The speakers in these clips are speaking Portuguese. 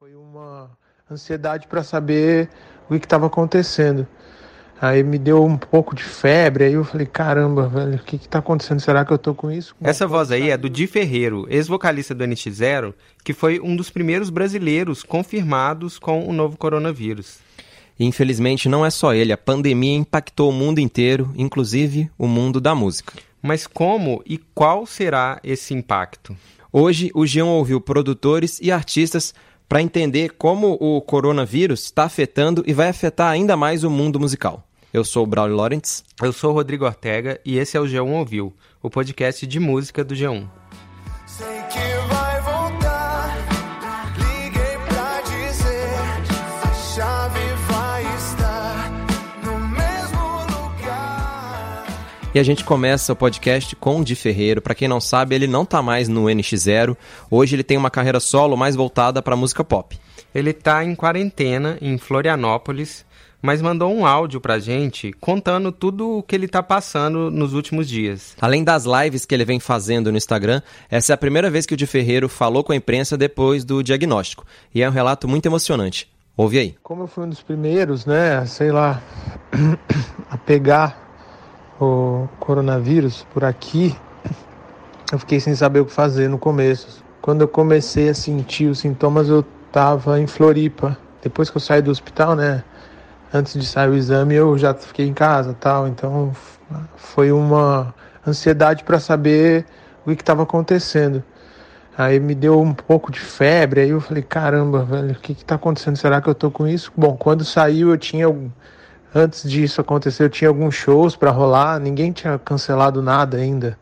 Foi uma ansiedade para saber o que estava acontecendo. Aí me deu um pouco de febre, aí eu falei, caramba, velho, o que que tá acontecendo? Será que eu tô com isso? Essa voz aí é do Di Ferreiro, ex-vocalista do NX0, que foi um dos primeiros brasileiros confirmados com o novo coronavírus. E infelizmente não é só ele, a pandemia impactou o mundo inteiro, inclusive o mundo da música. Mas como e qual será esse impacto? Hoje, o Jean ouviu produtores e artistas para entender como o coronavírus está afetando e vai afetar ainda mais o mundo musical. Eu sou o Braulio Lawrence. Eu sou o Rodrigo Ortega e esse é o G1 Ouviu, o podcast de música do G1. E a gente começa o podcast com o Di Ferreiro. Para quem não sabe, ele não tá mais no NX0. Hoje ele tem uma carreira solo mais voltada para música pop. Ele tá em quarentena em Florianópolis, mas mandou um áudio pra gente contando tudo o que ele tá passando nos últimos dias. Além das lives que ele vem fazendo no Instagram, essa é a primeira vez que o Di Ferreiro falou com a imprensa depois do diagnóstico. E é um relato muito emocionante. Ouve aí. Como eu fui um dos primeiros, né, sei lá, a pegar o coronavírus por aqui, eu fiquei sem saber o que fazer no começo. Quando eu comecei a sentir os sintomas, eu tava em Floripa. Depois que eu saí do hospital, né, antes de sair o exame, eu já fiquei em casa, tal. Então, foi uma ansiedade para saber o que estava acontecendo. Aí me deu um pouco de febre, aí eu falei, caramba, velho, o que que tá acontecendo? Será que eu tô com isso? Bom, quando saiu eu tinha antes disso acontecer, eu tinha alguns shows para rolar, ninguém tinha cancelado nada ainda.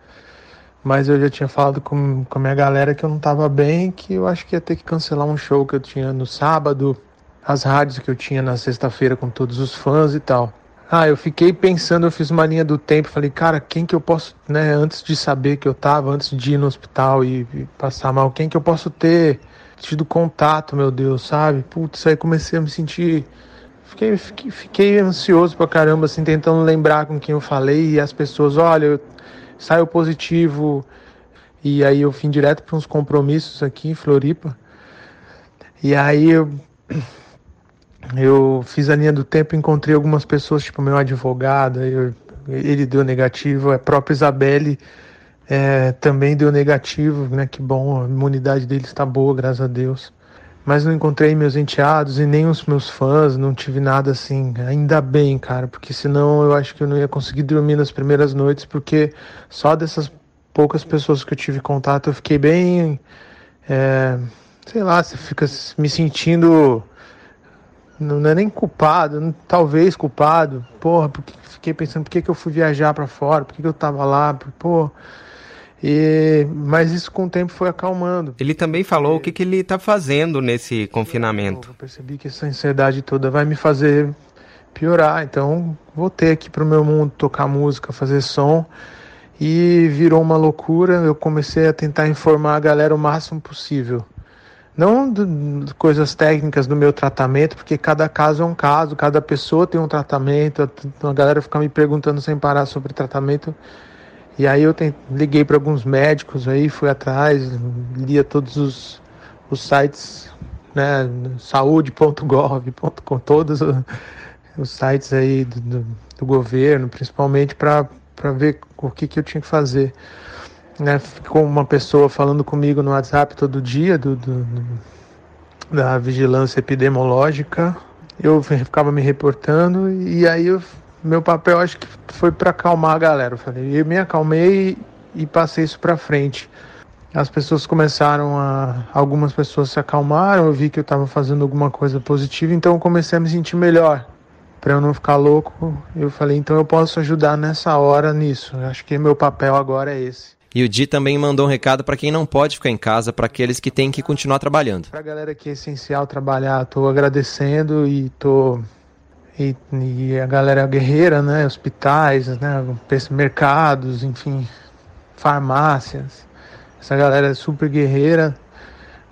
Mas eu já tinha falado com, com a minha galera que eu não tava bem, que eu acho que ia ter que cancelar um show que eu tinha no sábado, as rádios que eu tinha na sexta-feira com todos os fãs e tal. Ah, eu fiquei pensando, eu fiz uma linha do tempo, falei, cara, quem que eu posso, né, antes de saber que eu tava, antes de ir no hospital e, e passar mal, quem que eu posso ter tido contato, meu Deus, sabe? Putz, aí comecei a me sentir Fiquei, fiquei, ansioso pra caramba, assim, tentando lembrar com quem eu falei e as pessoas, olha, saiu positivo. E aí eu fui direto para uns compromissos aqui em Floripa. E aí eu, eu fiz a linha do tempo, encontrei algumas pessoas, tipo meu advogado, eu- ele deu negativo, a própria Isabelle é, também deu negativo, né? Que bom, a imunidade dele está boa, graças a Deus mas não encontrei meus enteados e nem os meus fãs, não tive nada assim. Ainda bem, cara, porque senão eu acho que eu não ia conseguir dormir nas primeiras noites, porque só dessas poucas pessoas que eu tive contato eu fiquei bem. é, sei lá, você fica me sentindo. Não é nem culpado, não- talvez culpado. Porra, porque fiquei pensando por que, que eu fui viajar pra fora, por que, que eu tava lá, pô. E, mas isso com o tempo foi acalmando. Ele também falou o que, que ele tá fazendo nesse confinamento. Eu percebi que essa ansiedade toda vai me fazer piorar. Então, voltei aqui pro meu mundo, tocar música, fazer som. E virou uma loucura. Eu comecei a tentar informar a galera o máximo possível. Não de coisas técnicas do meu tratamento, porque cada caso é um caso, cada pessoa tem um tratamento. A galera fica me perguntando sem parar sobre tratamento. E aí eu liguei para alguns médicos aí, fui atrás, lia todos os, os sites, né, saúde.gov.com, todos os sites aí do, do, do governo, principalmente para ver o que, que eu tinha que fazer. Né, ficou uma pessoa falando comigo no WhatsApp todo dia do, do- do- da vigilância epidemiológica. Eu ficava me reportando e aí eu meu papel acho que foi para acalmar a galera. Eu falei, eu me acalmei e passei isso para frente. As pessoas começaram a. Algumas pessoas se acalmaram, eu vi que eu estava fazendo alguma coisa positiva, então eu comecei a me sentir melhor. Para eu não ficar louco, eu falei, então eu posso ajudar nessa hora nisso. Eu acho que meu papel agora é esse. E o Di também mandou um recado para quem não pode ficar em casa, para aqueles que têm que continuar trabalhando. Pra galera que é essencial trabalhar, tô agradecendo e tô. E, e a galera guerreira, né? Hospitais, né? Mercados, enfim, farmácias. Essa galera é super guerreira,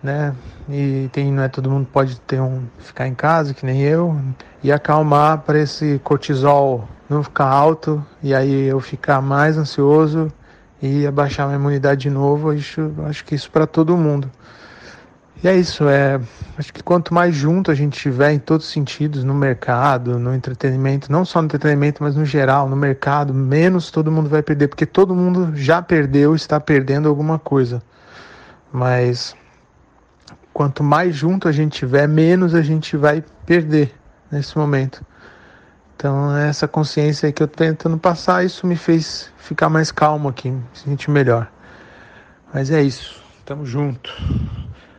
né? E tem, não é todo mundo pode ter um ficar em casa, que nem eu, e acalmar para esse cortisol não ficar alto e aí eu ficar mais ansioso e abaixar minha imunidade de novo. Acho, acho que isso para todo mundo. E é isso, é. Acho que quanto mais junto a gente tiver em todos os sentidos, no mercado, no entretenimento, não só no entretenimento, mas no geral, no mercado, menos todo mundo vai perder, porque todo mundo já perdeu, está perdendo alguma coisa. Mas quanto mais junto a gente tiver, menos a gente vai perder nesse momento. Então, essa consciência que eu tô tentando passar, isso me fez ficar mais calmo aqui, me sentir melhor. Mas é isso, tamo junto.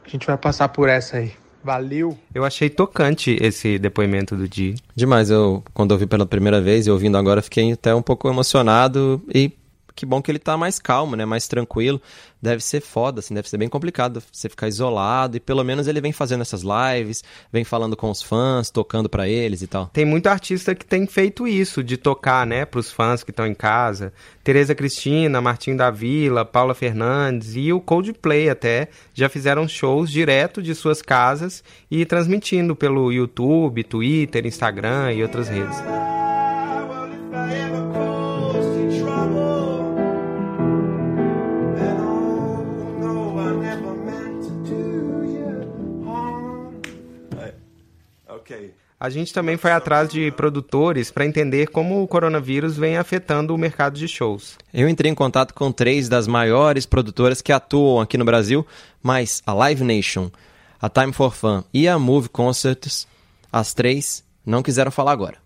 A gente vai passar por essa aí. Valeu! Eu achei tocante esse depoimento do Di. Demais, eu quando ouvi pela primeira vez e ouvindo agora, fiquei até um pouco emocionado e que bom que ele tá mais calmo, né? Mais tranquilo. Deve ser foda, assim, deve ser bem complicado você ficar isolado. E pelo menos ele vem fazendo essas lives, vem falando com os fãs, tocando para eles e tal. Tem muito artista que tem feito isso, de tocar, né, pros fãs que estão em casa. Tereza Cristina, Martim da Vila, Paula Fernandes e o Coldplay até já fizeram shows direto de suas casas e transmitindo pelo YouTube, Twitter, Instagram e outras redes. A gente também foi atrás de produtores para entender como o coronavírus vem afetando o mercado de shows. Eu entrei em contato com três das maiores produtoras que atuam aqui no Brasil, mas a Live Nation, a Time for Fun e a Move Concerts, as três não quiseram falar agora.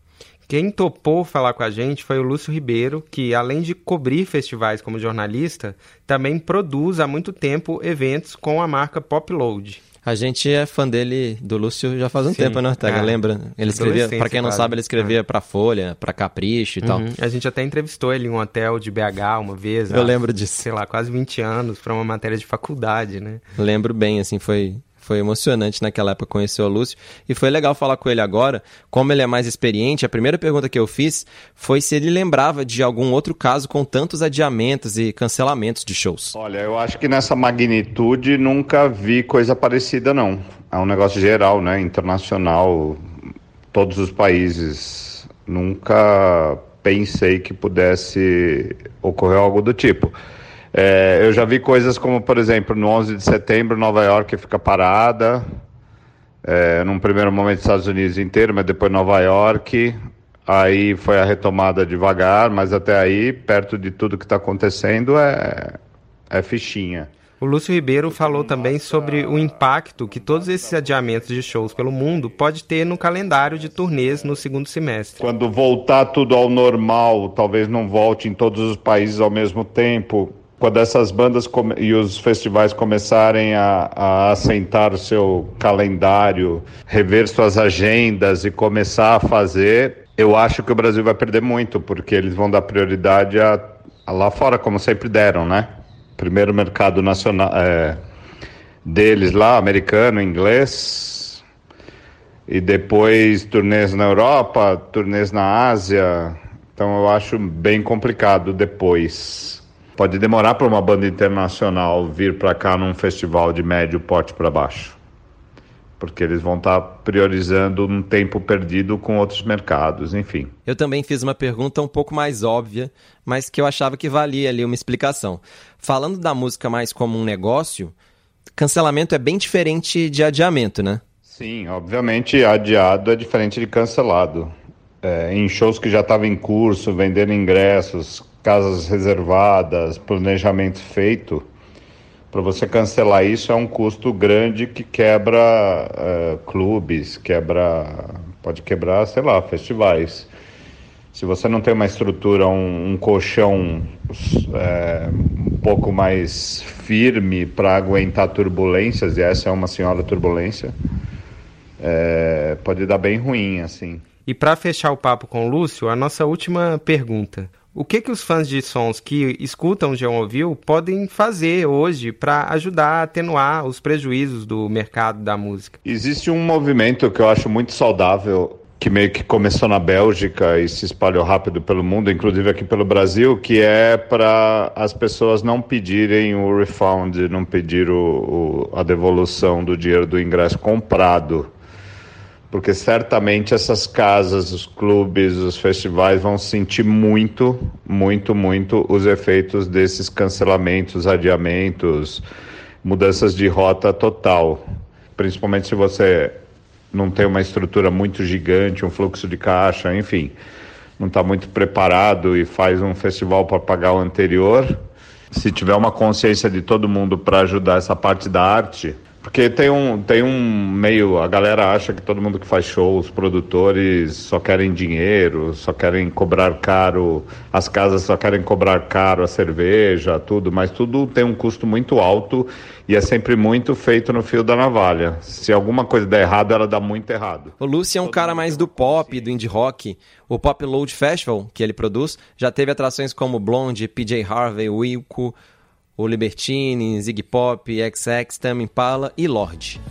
Quem topou falar com a gente foi o Lúcio Ribeiro, que além de cobrir festivais como jornalista, também produz há muito tempo eventos com a marca Popload. A gente é fã dele, do Lúcio, já faz um Sim, tempo, né, Ortega? É. Lembra? Ele escrevia, para quem não sabe, ele escrevia é. pra Folha, pra Capricho e uhum. tal. A gente até entrevistou ele em um hotel de BH uma vez. Eu há, lembro disso. Sei lá, quase 20 anos, pra uma matéria de faculdade, né? Lembro bem, assim, foi, foi emocionante naquela época conhecer o Lúcio. E foi legal falar com ele agora. Como ele é mais experiente, a primeira pergunta que eu fiz foi se ele lembrava de algum outro caso com tantos adiamentos e cancelamentos de shows. Olha, eu acho que nessa magnitude nunca vi coisa parecida, não. É um negócio geral, né? Internacional, todos os países. Nunca pensei que pudesse ocorrer algo do tipo. É, eu já vi coisas como, por exemplo, no 11 de setembro, Nova York fica parada. É, num primeiro momento, Estados Unidos inteiro, mas depois Nova York. Aí foi a retomada devagar, mas até aí, perto de tudo que está acontecendo, é, é fichinha. O Lúcio Ribeiro falou também sobre o impacto que todos esses adiamentos de shows pelo mundo pode ter no calendário de turnês no segundo semestre. Quando voltar tudo ao normal, talvez não volte em todos os países ao mesmo tempo, quando essas bandas e os festivais começarem a, a assentar o seu calendário, rever suas agendas e começar a fazer, eu acho que o Brasil vai perder muito, porque eles vão dar prioridade a, a lá fora, como sempre deram, né? Primeiro mercado nacional é, deles lá, americano, inglês, e depois turnês na Europa, turnês na Ásia. Então eu acho bem complicado depois. Pode demorar para uma banda internacional vir para cá num festival de médio porte para baixo. Porque eles vão estar tá priorizando um tempo perdido com outros mercados, enfim. Eu também fiz uma pergunta um pouco mais óbvia, mas que eu achava que valia ali uma explicação. Falando da música mais como um negócio, cancelamento é bem diferente de adiamento, né? Sim, obviamente adiado é diferente de cancelado. É, em shows que já estavam em curso, vendendo ingressos, casas reservadas, planejamento feito, para você cancelar isso é um custo grande que quebra uh, clubes, quebra. pode quebrar, sei lá, festivais. Se você não tem uma estrutura, um, um colchão é, um pouco mais firme para aguentar turbulências, e essa é uma senhora turbulência, é, pode dar bem ruim, assim. E para fechar o papo com o Lúcio, a nossa última pergunta. O que, que os fãs de sons que escutam João Ouviu podem fazer hoje para ajudar a atenuar os prejuízos do mercado da música? Existe um movimento que eu acho muito saudável, que meio que começou na Bélgica e se espalhou rápido pelo mundo, inclusive aqui pelo Brasil, que é para as pessoas não pedirem o refund, não pedir o, o, a devolução do dinheiro do ingresso comprado porque certamente essas casas, os clubes, os festivais vão sentir muito, muito, muito os efeitos desses cancelamentos, adiamentos, mudanças de rota total. principalmente se você não tem uma estrutura muito gigante, um fluxo de caixa, enfim, não está muito preparado e faz um festival para pagar o anterior. Se tiver uma consciência de todo mundo para ajudar essa parte da arte, porque tem um, tem um meio. A galera acha que todo mundo que faz show, os produtores só querem dinheiro, só querem cobrar caro, as casas só querem cobrar caro a cerveja, tudo, mas tudo tem um custo muito alto e é sempre muito feito no fio da navalha. Se alguma coisa der errado, ela dá muito errado. O Lucy é um cara mais do pop, do indie rock. O Pop Load Festival, que ele produz, já teve atrações como Blonde, PJ Harvey, Wilco o Libertine, Ziggy Pop, XX, Tame Impala e Lorde.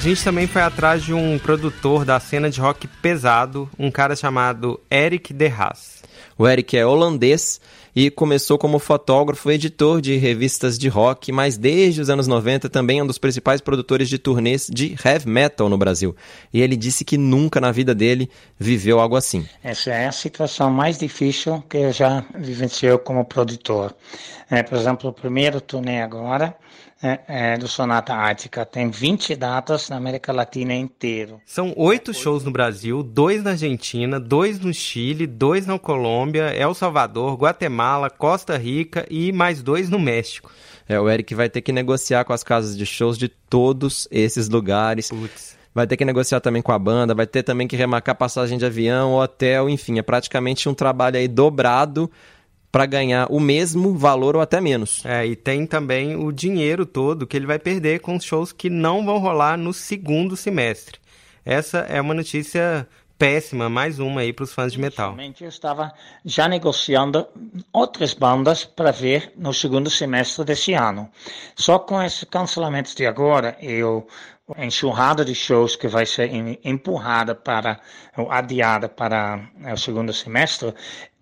Gente também foi atrás de um produtor da cena de rock pesado, um cara chamado Eric De Haas. O Eric é holandês e começou como fotógrafo e editor de revistas de rock, mas desde os anos 90 também é um dos principais produtores de turnês de heavy metal no Brasil. E ele disse que nunca na vida dele viveu algo assim. Essa é a situação mais difícil que eu já vivenciei como produtor. É, por exemplo, o primeiro turnê agora é, é, do Sonata Ártica. Tem 20 datas na América Latina inteiro. São oito shows no Brasil, dois na Argentina, dois no Chile, dois na Colômbia, El Salvador, Guatemala, Costa Rica e mais dois no México. É, o Eric vai ter que negociar com as casas de shows de todos esses lugares. Putz. Vai ter que negociar também com a banda, vai ter também que remarcar passagem de avião, hotel, enfim, é praticamente um trabalho aí dobrado para ganhar o mesmo valor ou até menos. É, e tem também o dinheiro todo que ele vai perder com os shows que não vão rolar no segundo semestre. Essa é uma notícia péssima, mais uma aí para os fãs de metal. Eu estava já negociando outras bandas para ver no segundo semestre desse ano. Só com esses cancelamentos de agora, eu a enxurrada de shows que vai ser empurrada para ou adiada para é, o segundo semestre,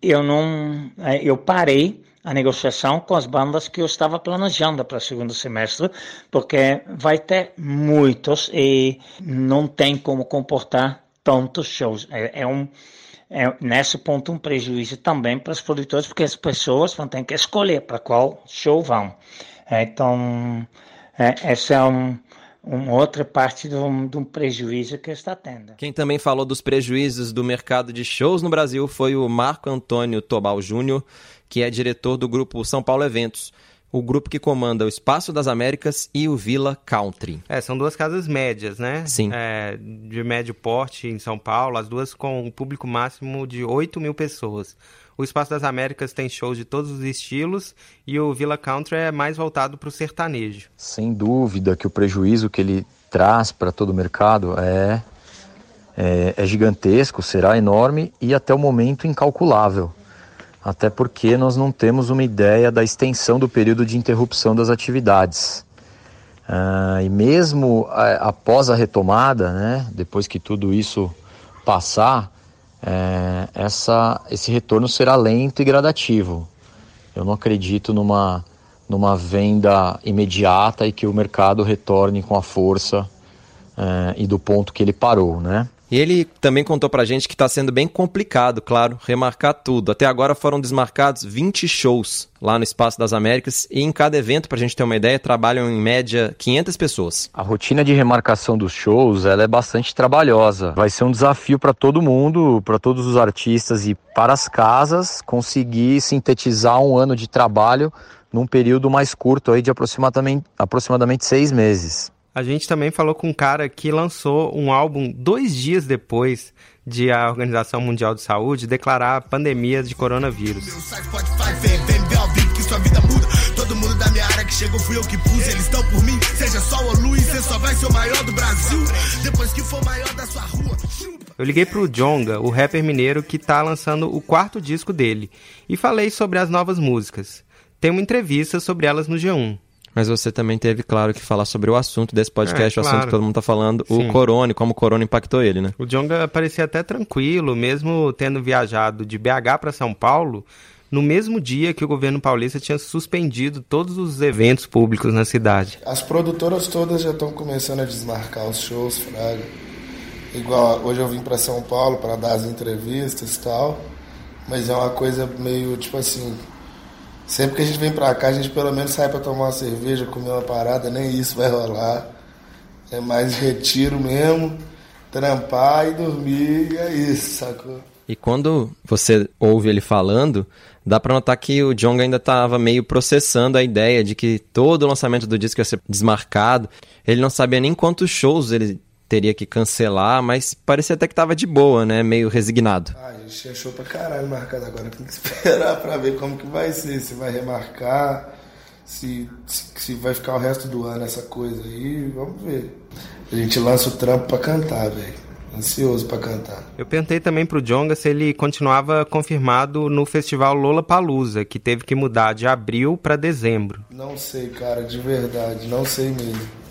eu não, é, eu parei a negociação com as bandas que eu estava planejando para o segundo semestre, porque vai ter muitos e não tem como comportar tantos shows. É, é um é, nesse ponto um prejuízo também para os produtores, porque as pessoas vão ter que escolher para qual show vão. É, então, é, esse é um uma outra parte de um, de um, prejuízo que está tendo. Quem também falou dos prejuízos do mercado de shows no Brasil foi o Marco Antônio Tobal Júnior, que é diretor do grupo São Paulo Eventos. O grupo que comanda o Espaço das Américas e o Villa Country. É, são duas casas médias, né? Sim. É, de médio porte em São Paulo, as duas com um público máximo de 8 mil pessoas. O Espaço das Américas tem shows de todos os estilos e o Villa Country é mais voltado para o sertanejo. Sem dúvida que o prejuízo que ele traz para todo o mercado é, é, é gigantesco, será enorme e até o momento incalculável. Até porque nós não temos uma ideia da extensão do período de interrupção das atividades. Ah, e mesmo após a retomada, né, depois que tudo isso passar, é, essa, esse retorno será lento e gradativo. Eu não acredito numa, numa venda imediata e que o mercado retorne com a força é, e do ponto que ele parou, né? E ele também contou pra gente que está sendo bem complicado, claro, remarcar tudo. Até agora foram desmarcados 20 shows lá no Espaço das Américas e em cada evento, pra gente ter uma ideia, trabalham em média 500 pessoas. A rotina de remarcação dos shows, ela é bastante trabalhosa. Vai ser um desafio para todo mundo, para todos os artistas e para as casas conseguir sintetizar um ano de trabalho num período mais curto aí de aproximadamente, aproximadamente seis meses. A gente também falou com um cara que lançou um álbum dois dias depois de a Organização Mundial de Saúde declarar a pandemia de coronavírus. Eu liguei pro Jonga, o rapper mineiro que tá lançando o quarto disco dele, e falei sobre as novas músicas. Tem uma entrevista sobre elas no G1. Mas você também teve, claro, que falar sobre o assunto desse podcast, É, o assunto que todo mundo tá falando, Sim. o corona como o corona impactou ele, né? O Jonga parecia até tranquilo, mesmo tendo viajado de BH para São Paulo, no mesmo dia que o governo paulista tinha suspendido todos os eventos públicos na cidade. As produtoras todas já estão começando a desmarcar os shows, Fraga. Igual hoje eu vim para São Paulo para dar as entrevistas e tal, mas é uma coisa meio tipo assim. Sempre que a gente vem pra cá, a gente pelo menos sai pra tomar uma cerveja, comer uma parada, nem isso vai rolar. É mais retiro mesmo, trampar e dormir, e é isso, sacou? E quando você ouve ele falando, dá pra notar que o Jong ainda tava meio processando a ideia de que todo o lançamento do disco ia ser desmarcado. Ele não sabia nem quantos shows ele teria que cancelar, mas parecia até que tava de boa, né? Meio resignado. Ah, a gente show pra caralho marcado agora. Tem que esperar pra ver como que vai ser. Se vai remarcar, se, se, se vai ficar o resto do ano essa coisa aí. Vamos ver. A gente lança o trampo pra cantar, velho. Ansioso pra cantar. Eu perguntei também pro Jonga se ele continuava confirmado no festival Lollapalooza, que teve que mudar de abril para dezembro. Não sei, cara, de verdade. Não sei mesmo.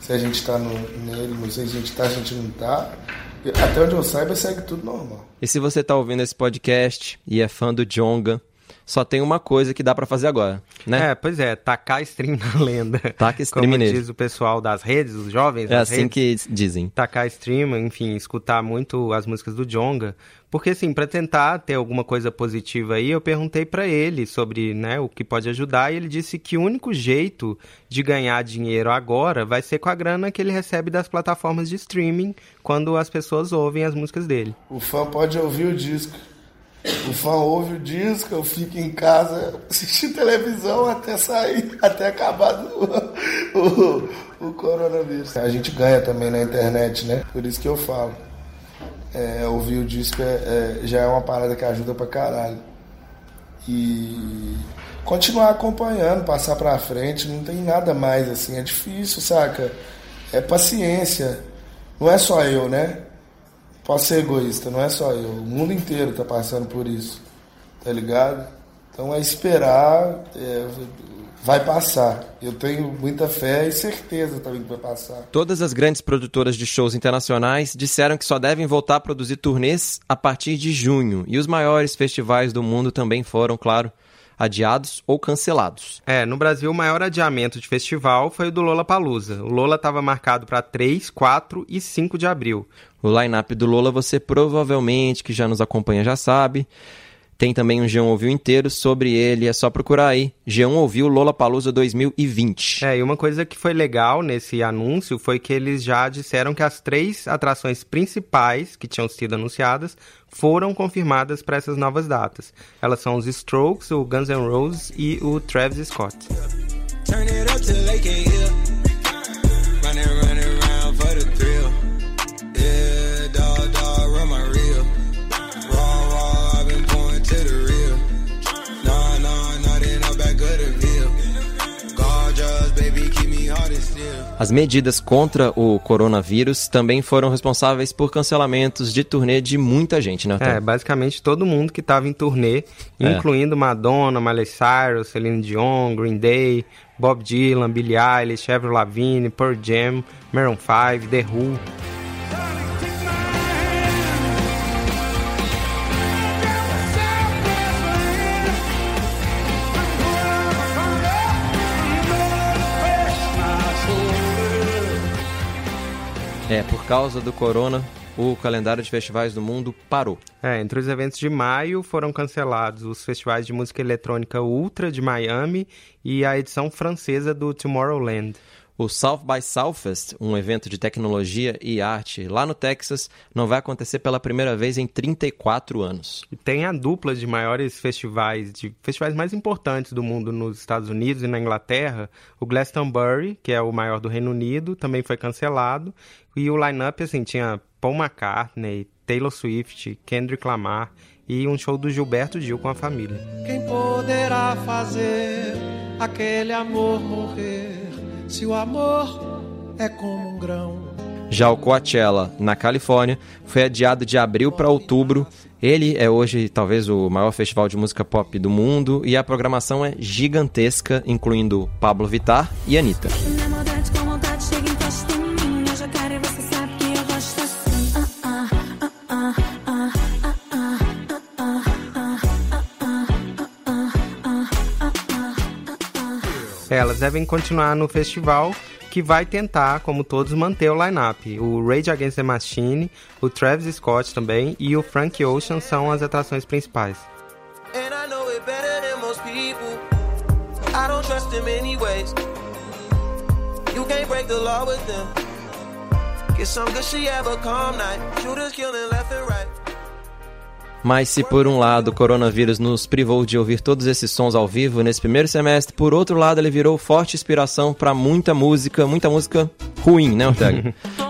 Se a gente tá no, nele, não sei se a gente tá, se a gente não tá. Até onde eu saiba, segue tudo normal. E se você tá ouvindo esse podcast e é fã do Jonga, só tem uma coisa que dá pra fazer agora, né? É, pois é, tacar stream na lenda. Taca stream Como nele. diz o pessoal das redes, os jovens É assim redes. que dizem. tacar stream, enfim, escutar muito as músicas do Jonga, porque assim, para tentar ter alguma coisa positiva aí, eu perguntei para ele sobre, né, o que pode ajudar e ele disse que o único jeito de ganhar dinheiro agora vai ser com a grana que ele recebe das plataformas de streaming quando as pessoas ouvem as músicas dele. O fã pode ouvir o disco. O fã ouve o disco, eu fico em casa assistindo televisão até sair, até acabar o, o coronavírus. A gente ganha também na internet, né? Por isso que eu falo. É, ouvir o disco é- é- já é uma parada que ajuda pra caralho. E continuar acompanhando, passar pra frente, não tem nada mais assim. É difícil, saca? É paciência. Não é só eu, né? Posso ser egoísta, não é só eu. O mundo inteiro tá passando por isso. Tá ligado? Então é esperar, é, vai passar. Eu tenho muita fé e certeza também que vai passar. Todas as grandes produtoras de shows internacionais disseram que só devem voltar a produzir turnês a partir de junho, e os maiores festivais do mundo também foram, claro, adiados ou cancelados. É, no Brasil o maior adiamento de festival foi o do Lollapalooza. O Lola estava marcado para 3, 4 e 5 de abril. O line-up do Lola você provavelmente, que já nos acompanha, já sabe. Tem também um G1 Ouviu inteiro sobre ele, é só procurar aí. G1 Ouviu Lola Palusa 2020. É, e uma coisa que foi legal nesse anúncio foi que eles já disseram que as três atrações principais que tinham sido anunciadas foram confirmadas para essas novas datas. Elas são os Strokes, o Guns N' Roses e o Travis Scott. Turn As medidas contra o coronavírus também foram responsáveis por cancelamentos de turnê de muita gente, né? É, Otávio? basicamente todo mundo que estava em turnê, É. incluindo Madonna, Miley Cyrus, Celine Dion, Green Day, Bob Dylan, Billie Eilish, Avril Lavigne, Pearl Jam, Maroon 5, The Who. É, por causa do corona, o calendário de festivais do mundo parou. É, entre os eventos de maio foram cancelados os festivais de música eletrônica Ultra de Miami e a edição francesa do Tomorrowland. O South by Southwest, um evento de tecnologia e arte lá no Texas, não vai acontecer pela primeira vez em 34 anos. E tem a dupla de maiores festivais, de festivais mais importantes do mundo nos Estados Unidos e na Inglaterra. O Glastonbury, que é o maior do Reino Unido, também foi cancelado. E o line-up, assim, tinha Paul McCartney, Taylor Swift, Kendrick Lamar e um show do Gilberto Gil com a família. Quem poderá fazer aquele amor morrer? Se o amor é como um grão Já o Coachella, na Califórnia, foi adiado de abril para outubro. Ele é hoje talvez o maior festival de música pop do mundo e a programação é gigantesca, incluindo Pablo Vittar e Anitta. Elas devem continuar no festival, que vai tentar, como todos, manter o line-up. O Rage Against the Machine, o Travis Scott também e o Frank Ocean são as atrações principais. Get some good have a calm night. Shooters killing left and right. Mas se por um lado o coronavírus nos privou de ouvir todos esses sons ao vivo nesse primeiro semestre, por outro lado ele virou forte inspiração para muita música, muita música ruim, né, Ortega?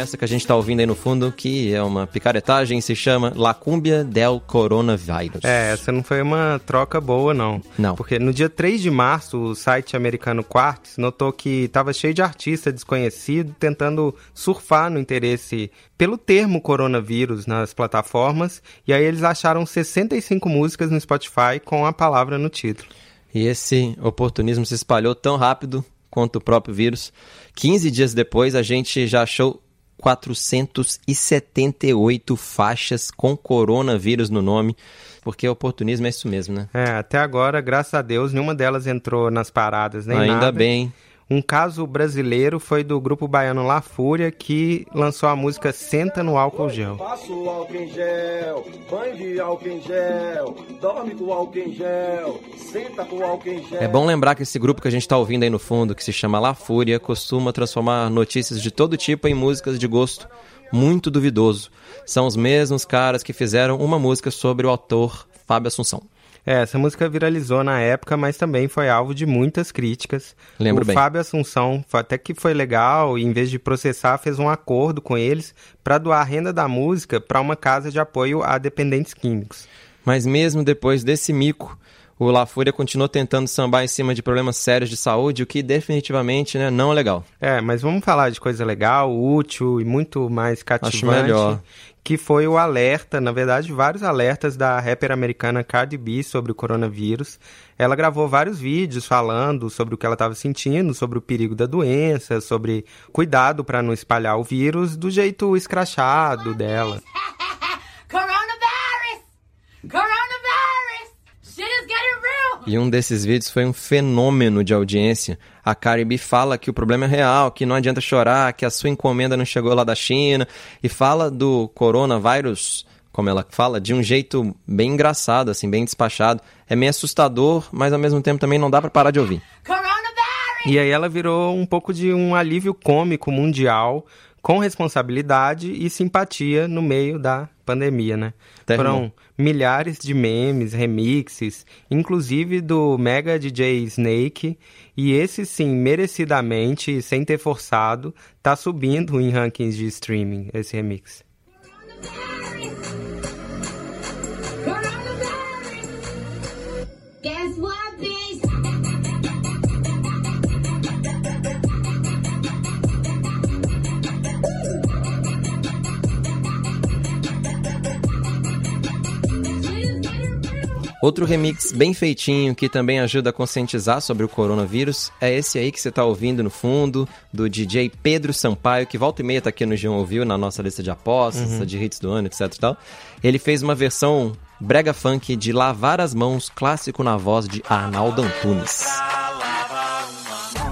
Essa que a gente tá ouvindo aí no fundo, que é uma picaretagem, se chama La Cumbia del Coronavirus. É, essa não foi uma troca boa, não. Não. Porque no dia 3 de março, o site americano Quartz notou que estava cheio de artista desconhecido tentando surfar no interesse pelo termo coronavírus nas plataformas, e aí eles acharam 65 músicas no Spotify com a palavra no título. E esse oportunismo se espalhou tão rápido quanto o próprio vírus. 15 dias depois, a gente já achou 478 faixas com coronavírus no nome, porque oportunismo é isso mesmo, né? É, até agora, graças a Deus, nenhuma delas entrou nas paradas, nem Ainda nada. bem. Um caso brasileiro foi do grupo baiano La Fúria, que lançou a música Senta no Álcool Gel. Passo o álcool em gel, banho de álcool em gel, dorme com álcool em gel, senta com álcool em gel. É bom lembrar que esse grupo que a gente tá ouvindo aí no fundo, que se chama La Fúria, costuma transformar notícias de todo tipo em músicas de gosto muito duvidoso. São os mesmos caras que fizeram uma música sobre o autor Fábio Assunção. É, essa música viralizou na época, mas também foi alvo de muitas críticas. Lembro o bem. Fábio Assunção até que foi legal e em vez de processar fez um acordo com eles para doar a renda da música para uma casa de apoio a dependentes químicos. Mas mesmo depois desse mico, o La Fúria continuou tentando sambar em cima de problemas sérios de saúde, o que definitivamente né, não é legal. É, mas vamos falar de coisa legal, útil e muito mais cativante. melhor. Que foi o alerta, na verdade, vários alertas da rapper americana Cardi B sobre o coronavírus. Ela gravou vários vídeos falando sobre o que ela estava sentindo, sobre o perigo da doença, sobre cuidado para não espalhar o vírus do jeito escrachado dela. Coronavirus! Coronavirus! E um desses vídeos foi um fenômeno de audiência. A Cardi B fala que o problema é real, que não adianta chorar, que a sua encomenda não chegou lá da China, e fala do coronavírus, como ela fala, de um jeito bem engraçado, assim, bem despachado. É meio assustador, mas ao mesmo tempo também não dá pra parar de ouvir. E aí ela virou um pouco de um alívio cômico mundial, com responsabilidade e simpatia no meio da pandemia, né? Terminou. Foram milhares de memes, remixes, inclusive do mega DJ Snake, e esse sim, merecidamente, sem ter forçado, tá subindo em rankings de streaming, esse remix. Outro remix bem feitinho que também ajuda a conscientizar sobre o coronavírus é esse aí que você tá ouvindo no fundo, do DJ Pedro Sampaio, que volta e meia tá aqui no João Ouviu, na nossa lista de apostas, Uhum. de hits do ano, etc e tal. Ele fez uma versão brega funk de Lavar as Mãos, clássico na voz de Arnaldo Antunes.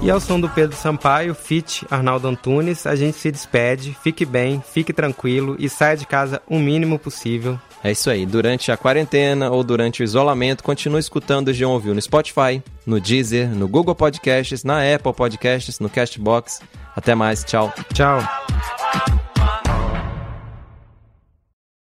E ao som do Pedro Sampaio, Fit Arnaldo Antunes, a gente se despede. Fique bem, fique tranquilo e saia de casa o mínimo possível. É isso aí, durante a quarentena ou durante o isolamento, continue escutando o João Ouviu no Spotify, no Deezer, no Google Podcasts, na Apple Podcasts, no Castbox. Até mais, tchau. Tchau.